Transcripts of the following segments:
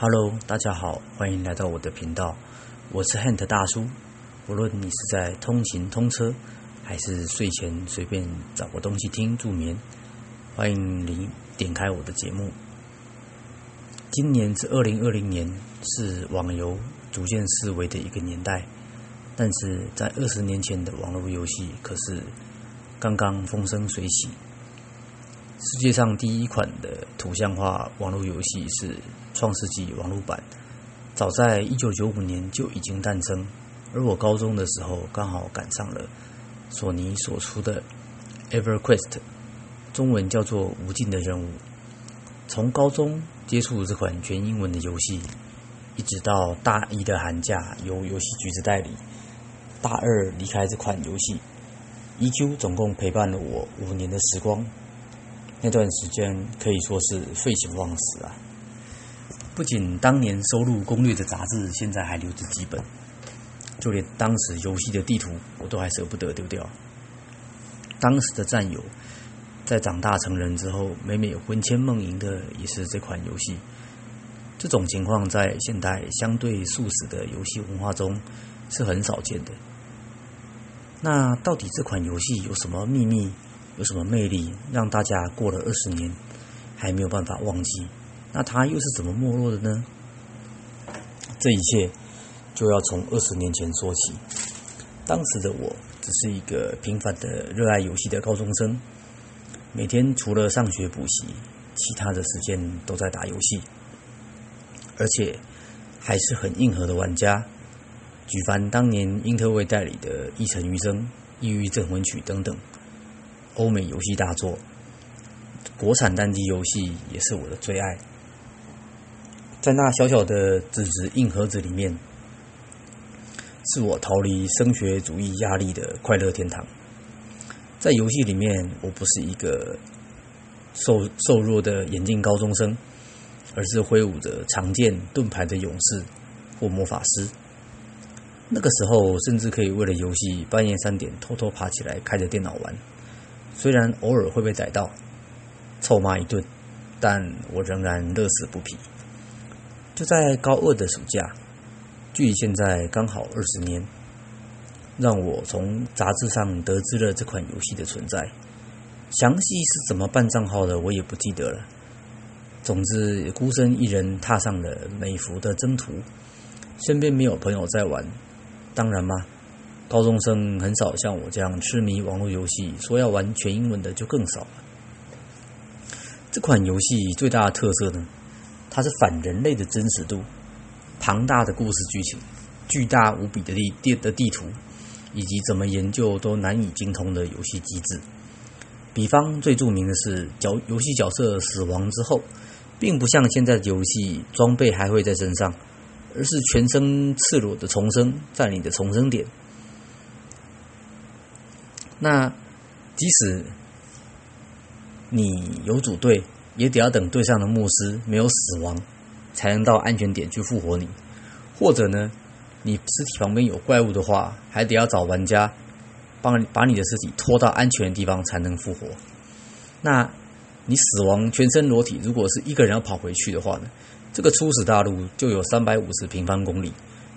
Hello，大家好，欢迎来到我的频道，我是 Hunt 大叔。无论你是在通勤通车，还是睡前随便找个东西听助眠，欢迎你点开我的节目。今年是二零二零年，是网游逐渐式微的一个年代，但是在二十年前的网络游戏可是刚刚风生水起。世界上第一款的图像化网络游戏是《创世纪》网络版，早在一九九五年就已经诞生。而我高中的时候刚好赶上了索尼所出的《EverQuest》，中文叫做《无尽的任务》。从高中接触这款全英文的游戏，一直到大一的寒假由游戏橘子代理，大二离开这款游戏，EQ 总共陪伴了我五年的时光。那段时间可以说是废寝忘食啊！不仅当年收录攻略的杂志现在还留着几本，就连当时游戏的地图我都还舍不得丢掉。当时的战友在长大成人之后，每每魂牵梦萦的也是这款游戏。这种情况在现代相对素食的游戏文化中是很少见的。那到底这款游戏有什么秘密？有什么魅力让大家过了二十年还没有办法忘记？那他又是怎么没落的呢？这一切就要从二十年前说起。当时的我只是一个平凡的热爱游戏的高中生，每天除了上学补习，其他的时间都在打游戏，而且还是很硬核的玩家。举凡当年英特卫代理的《一城余生》《抑郁镇魂曲》等等。欧美游戏大作，国产单机游戏也是我的最爱。在那小小的纸质硬盒子里面，是我逃离升学主义压力的快乐天堂。在游戏里面，我不是一个瘦瘦弱的眼镜高中生，而是挥舞着长剑盾牌的勇士或魔法师。那个时候，甚至可以为了游戏半夜三点偷偷爬起来开着电脑玩。虽然偶尔会被逮到，臭骂一顿，但我仍然乐此不疲。就在高二的暑假，距离现在刚好二十年，让我从杂志上得知了这款游戏的存在。详细是怎么办账号的，我也不记得了。总之，孤身一人踏上了美服的征途，身边没有朋友在玩，当然嘛。高中生很少像我这样痴迷网络游戏，说要玩全英文的就更少了。这款游戏最大的特色呢，它是反人类的真实度，庞大的故事剧情，巨大无比的地地的地图，以及怎么研究都难以精通的游戏机制。比方最著名的是角游戏角色死亡之后，并不像现在的游戏装备还会在身上，而是全身赤裸的重生在你的重生点。那即使你有组队，也得要等对上的牧师没有死亡，才能到安全点去复活你。或者呢，你尸体旁边有怪物的话，还得要找玩家帮把你的尸体拖到安全的地方才能复活。那你死亡全身裸体，如果是一个人要跑回去的话呢？这个初始大陆就有三百五十平方公里，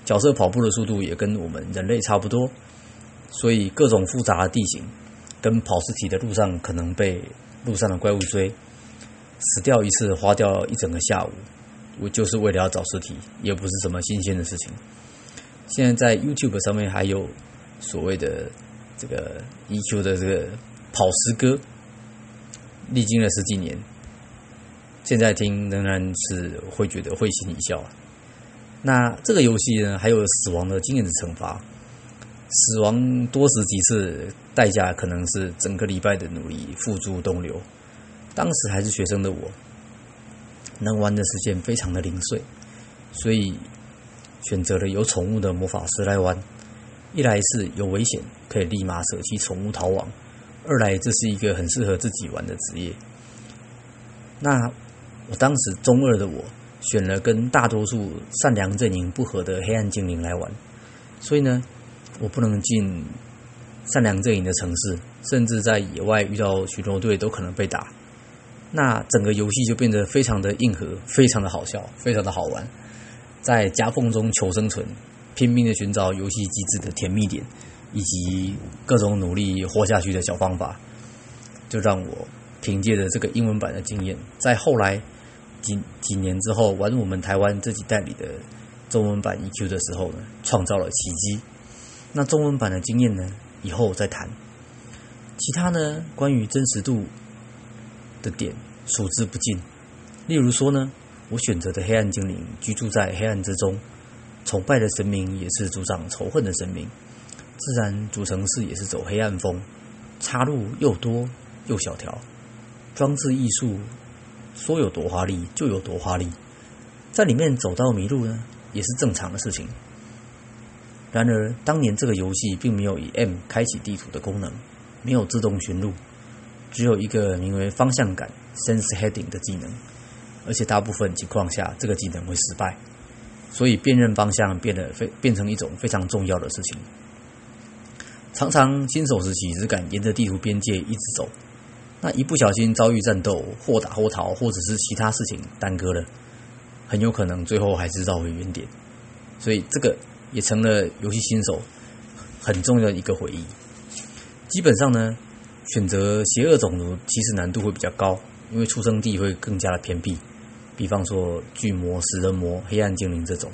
角色跑步的速度也跟我们人类差不多。所以各种复杂的地形，跟跑尸体的路上可能被路上的怪物追，死掉一次花掉一整个下午，我就是为了要找尸体，也不是什么新鲜的事情。现在在 YouTube 上面还有所谓的这个 EQ 的这个跑尸歌，历经了十几年，现在听仍然是会觉得会心一笑。那这个游戏呢，还有死亡的经验的惩罚。死亡多死几次，代价可能是整个礼拜的努力付诸东流。当时还是学生的我，能玩的时间非常的零碎，所以选择了有宠物的魔法师来玩。一来是有危险，可以立马舍弃宠物逃亡；二来这是一个很适合自己玩的职业。那我当时中二的我，选了跟大多数善良阵营不合的黑暗精灵来玩，所以呢。我不能进善良阵营的城市，甚至在野外遇到巡逻队都可能被打。那整个游戏就变得非常的硬核，非常的好笑，非常的好玩，在夹缝中求生存，拼命的寻找游戏机制的甜蜜点，以及各种努力活下去的小方法，就让我凭借着这个英文版的经验，在后来几几年之后玩我们台湾自己代理的中文版 EQ 的时候呢，创造了奇迹。那中文版的经验呢，以后再谈。其他呢，关于真实度的点数之不尽。例如说呢，我选择的黑暗精灵居住在黑暗之中，崇拜的神明也是主掌仇恨的神明，自然主城市也是走黑暗风，插入又多又小条，装置艺术说有多华丽就有多华丽，在里面走到迷路呢，也是正常的事情。然而，当年这个游戏并没有以 M 开启地图的功能，没有自动寻路，只有一个名为方向感 （Sense Heading） 的技能，而且大部分情况下这个技能会失败，所以辨认方向变得非变成一种非常重要的事情。常常新手时期只敢沿着地图边界一直走，那一不小心遭遇战斗，或打或逃，或者是其他事情耽搁了，很有可能最后还是绕回原点。所以这个。也成了游戏新手很重要的一个回忆。基本上呢，选择邪恶种族其实难度会比较高，因为出生地会更加的偏僻。比方说巨魔、食人魔、黑暗精灵这种。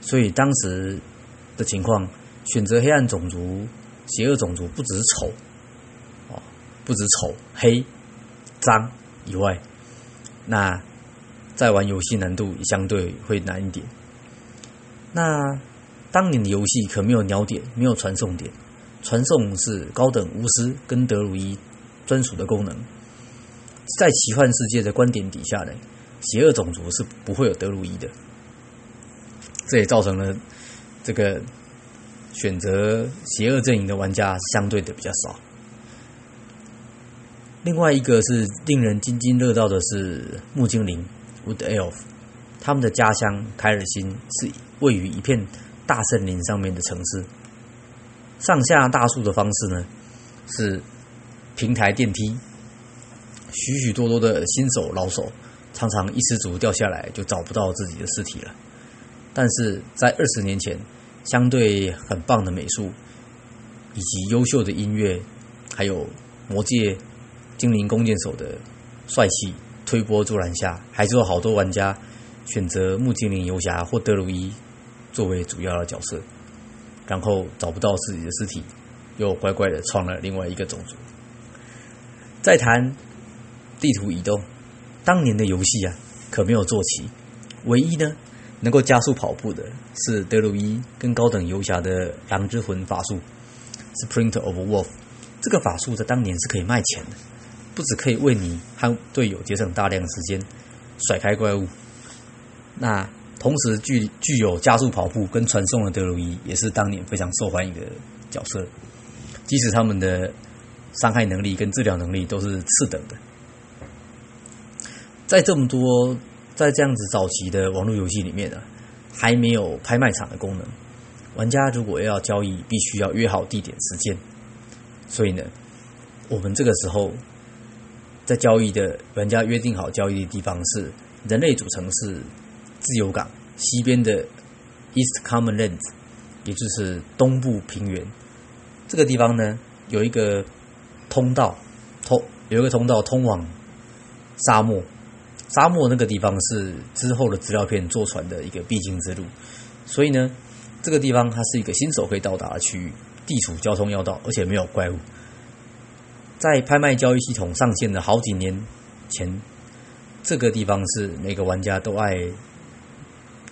所以当时的情况，选择黑暗种族、邪恶种族不只是丑哦，不止丑、黑、脏以外，那在玩游戏难度相对会难一点。那。当年的游戏可没有鸟点，没有传送点，传送是高等巫师跟德鲁伊专属的功能。在奇幻世界的观点底下呢，邪恶种族是不会有德鲁伊的，这也造成了这个选择邪恶阵营的玩家相对的比较少。另外一个是令人津津乐道的是木精灵 Wood Elf，他们的家乡凯尔辛是位于一片。大森林上面的城市，上下大树的方式呢是平台电梯，许许多多的新手老手常常一失足掉下来就找不到自己的尸体了。但是在二十年前，相对很棒的美术以及优秀的音乐，还有魔界精灵弓箭手的帅气推波助澜下，还是有好多玩家选择木精灵游侠或德鲁伊。作为主要的角色，然后找不到自己的尸体，又乖乖的创了另外一个种族。再谈地图移动，当年的游戏啊，可没有坐骑，唯一呢能够加速跑步的是德鲁伊跟高等游侠的狼之魂法术，Sprint of Wolf。这个法术在当年是可以卖钱的，不只可以为你和队友节省大量时间，甩开怪物，那。同时具具有加速跑步跟传送的德鲁伊，也是当年非常受欢迎的角色。即使他们的伤害能力跟治疗能力都是次等的，在这么多在这样子早期的网络游戏里面呢，还没有拍卖场的功能。玩家如果要交易，必须要约好地点时间。所以呢，我们这个时候在交易的玩家约定好交易的地方是人类主城市。自由港西边的 East Common Lands，也就是东部平原，这个地方呢有一个通道，通有一个通道通往沙漠。沙漠那个地方是之后的资料片坐船的一个必经之路，所以呢，这个地方它是一个新手可以到达的区域，地处交通要道，而且没有怪物。在拍卖交易系统上线的好几年前，这个地方是每个玩家都爱。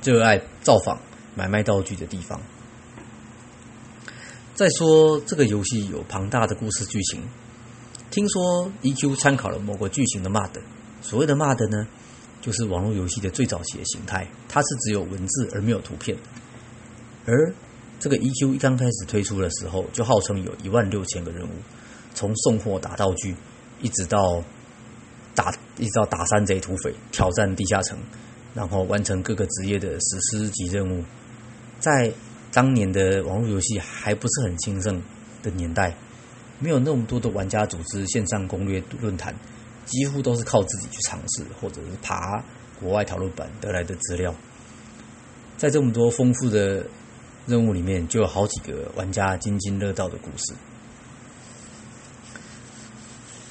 热爱造访、买卖道具的地方。再说，这个游戏有庞大的故事剧情。听说 EQ 参考了某个剧情的 MUD，所谓的 MUD 呢，就是网络游戏的最早期的形态，它是只有文字而没有图片。而这个 EQ 一刚开始推出的时候，就号称有一万六千个任务，从送货打道具，一直到打，一直到打山贼土匪，挑战地下城。然后完成各个职业的史诗级任务，在当年的网络游戏还不是很兴盛的年代，没有那么多的玩家组织线上攻略论坛，几乎都是靠自己去尝试，或者是爬国外讨论版得来的资料。在这么多丰富的任务里面，就有好几个玩家津津乐道的故事。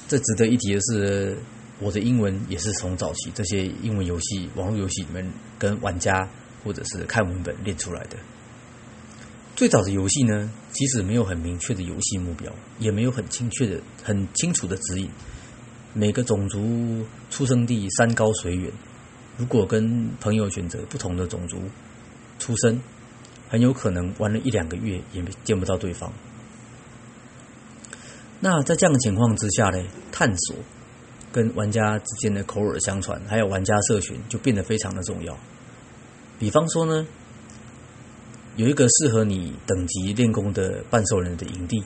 这值得一提的是，我的英文也是从早期这些英文游戏、网络游戏里面跟玩家或者是看文本练出来的。最早的游戏呢，即使没有很明确的游戏目标，也没有很精确的、很清楚的指引。每个种族出生地山高水远，如果跟朋友选择不同的种族出生，很有可能玩了一两个月也见不到对方。那在这样的情况之下呢，探索跟玩家之间的口耳相传，还有玩家社群就变得非常的重要。比方说呢，有一个适合你等级练功的半兽人的营地，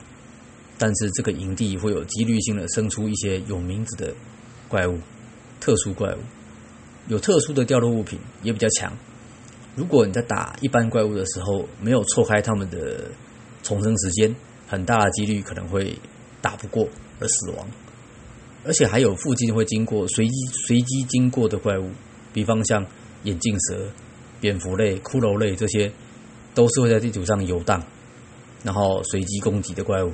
但是这个营地会有几率性的生出一些有名字的怪物，特殊怪物，有特殊的掉落物品，也比较强。如果你在打一般怪物的时候没有错开他们的重生时间，很大的几率可能会。打不过而死亡，而且还有附近会经过随机随机经过的怪物，比方像眼镜蛇、蝙蝠类、骷髅类这些，都是会在地图上游荡，然后随机攻击的怪物。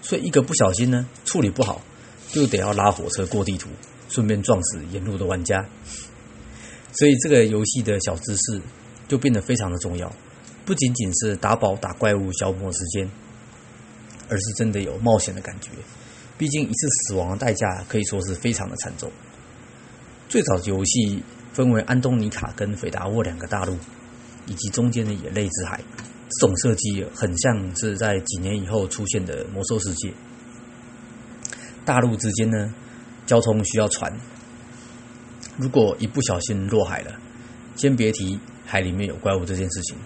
所以一个不小心呢，处理不好，就得要拉火车过地图，顺便撞死沿路的玩家。所以这个游戏的小知识就变得非常的重要，不仅仅是打宝打怪物消磨时间。而是真的有冒险的感觉，毕竟一次死亡的代价可以说是非常的惨重。最早的游戏分为安东尼卡跟斐达沃两个大陆，以及中间的野泪之海。这种设计很像是在几年以后出现的魔兽世界。大陆之间呢，交通需要船，如果一不小心落海了，先别提海里面有怪物这件事情。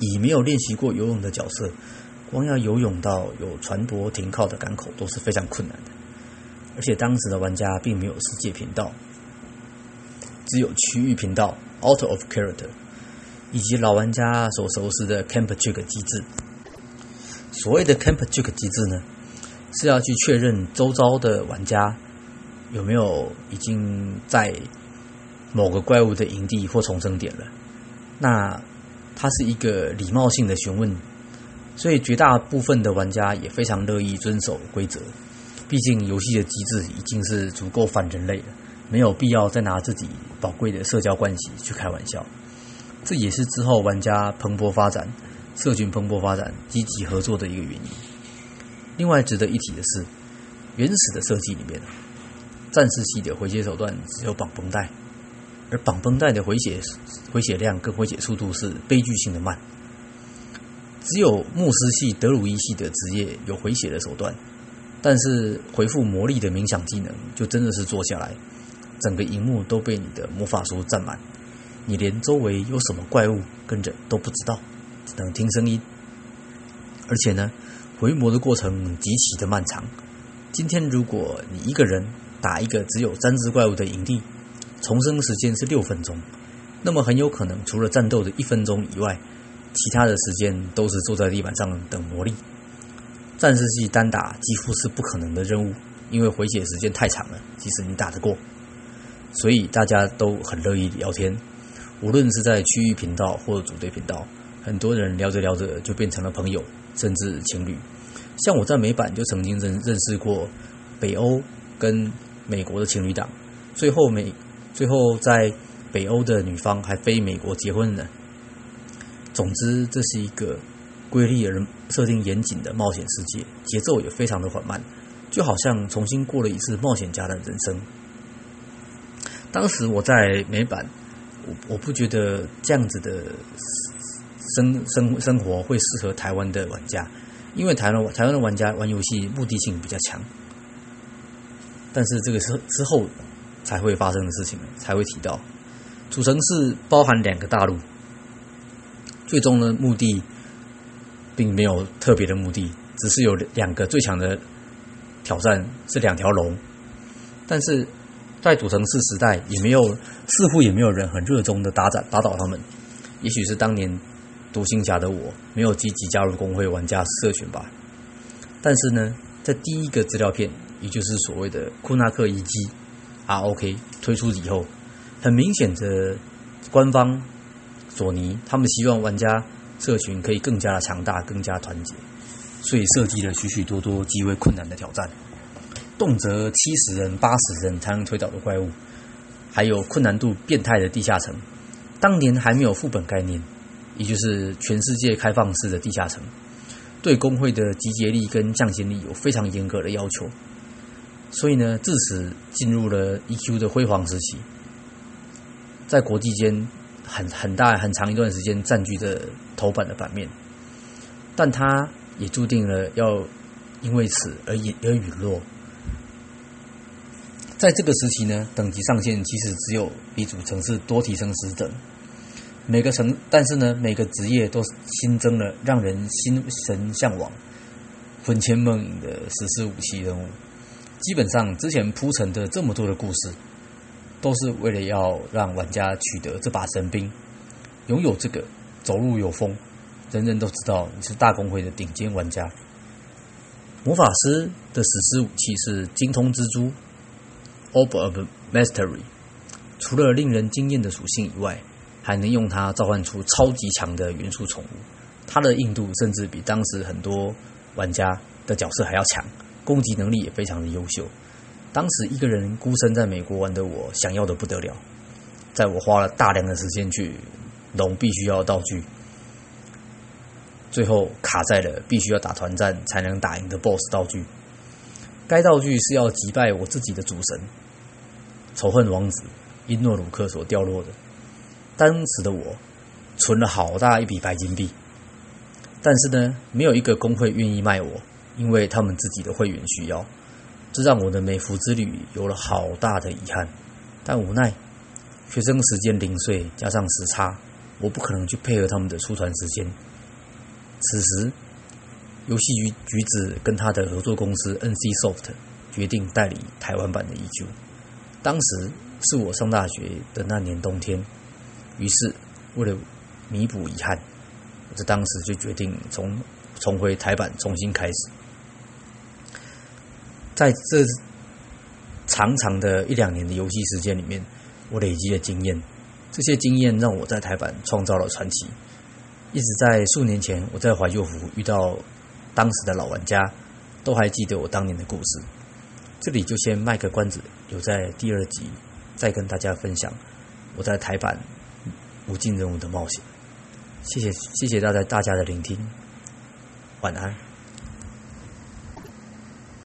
以没有练习过游泳的角色。光要游泳到有船舶停靠的港口都是非常困难的，而且当时的玩家并没有世界频道，只有区域频道 （Out of Character） 以及老玩家所熟悉的 Camp Check 机制。所谓的 Camp Check 机制呢，是要去确认周遭的玩家有没有已经在某个怪物的营地或重生点了。那它是一个礼貌性的询问。所以绝大部分的玩家也非常乐意遵守规则，毕竟游戏的机制已经是足够反人类了，没有必要再拿自己宝贵的社交关系去开玩笑。这也是之后玩家蓬勃发展、社群蓬勃发展、积极合作的一个原因。另外值得一提的是，原始的设计里面，战士系的回血手段只有绑绷带，而绑绷带的回血回血量跟回血速度是悲剧性的慢。只有牧师系、德鲁伊系的职业有回血的手段，但是回复魔力的冥想技能就真的是坐下来，整个荧幕都被你的魔法书占满，你连周围有什么怪物跟着都不知道，只能听声音。而且呢，回魔的过程极其的漫长。今天如果你一个人打一个只有三只怪物的营地，重生时间是六分钟，那么很有可能除了战斗的一分钟以外。其他的时间都是坐在地板上等魔力。战士系单打几乎是不可能的任务，因为回血时间太长了，即使你打得过。所以大家都很乐意聊天，无论是在区域频道或者组队频道，很多人聊着聊着就变成了朋友，甚至情侣。像我在美版就曾经认认识过北欧跟美国的情侣档，最后美最后在北欧的女方还飞美国结婚呢。总之，这是一个规律而设定严谨的冒险世界，节奏也非常的缓慢，就好像重新过了一次冒险家的人生。当时我在美版，我我不觉得这样子的生生生活会适合台湾的玩家，因为台湾台湾的玩家玩游戏目的性比较强。但是这个是之后才会发生的事情，才会提到主城市包含两个大陆。最终的，目的并没有特别的目的，只是有两个最强的挑战是两条龙，但是在主城市时代也没有，似乎也没有人很热衷的打打打倒他们。也许是当年独行侠的我没有积极加入工会玩家社群吧。但是呢，在第一个资料片也就是所谓的库纳克遗迹 ROK 推出以后，很明显的官方索尼他们希望玩家社群可以更加的强大、更加团结，所以设计了许许多多极为困难的挑战，动辄七十人、八十人才能推倒的怪物，还有困难度变态的地下城。当年还没有副本概念，也就是全世界开放式的地下城。对工会的集结力跟向心力有非常严格的要求，所以呢，自此进入了 EQ 的辉煌时期，在国际间很很大很长一段时间占据着头版的版面，但它也注定了要因为此而隐而陨落。在这个时期呢，等级上限其实只有比主城市多提升十等。每个城，但是呢，每个职业都新增了让人心神向往、魂牵梦萦的史诗武器任务。基本上，之前铺陈的这么多的故事，都是为了要让玩家取得这把神兵，拥有这个走路有风，人人都知道你是大公会的顶尖玩家。魔法师的史诗武器是精通蜘蛛 （Orb of Mastery），除了令人惊艳的属性以外。还能用它召唤出超级强的元素宠物，它的硬度甚至比当时很多玩家的角色还要强，攻击能力也非常的优秀。当时一个人孤身在美国玩的我，想要的不得了。在我花了大量的时间去弄必须要道具，最后卡在了必须要打团战才能打赢的 BOSS 道具。该道具是要击败我自己的主神仇恨王子因诺鲁克所掉落的。当时的我存了好大一笔白金币，但是呢，没有一个工会愿意卖我，因为他们自己的会员需要，这让我的美服之旅有了好大的遗憾。但无奈学生时间零碎，加上时差，我不可能去配合他们的出团时间。此时，游戏局橘子跟他的合作公司 NC Soft 决定代理台湾版的《依旧》。当时是我上大学的那年冬天。于是，为了弥补遗憾，我在当时就决定从重回台版重新开始。在这长长的一两年的游戏时间里面，我累积了经验，这些经验让我在台版创造了传奇。一直在数年前，我在怀旧服遇到当时的老玩家，都还记得我当年的故事。这里就先卖个关子，留在第二集再跟大家分享我在台版。无尽任务的冒险，谢谢谢谢大家大家的聆听，晚安。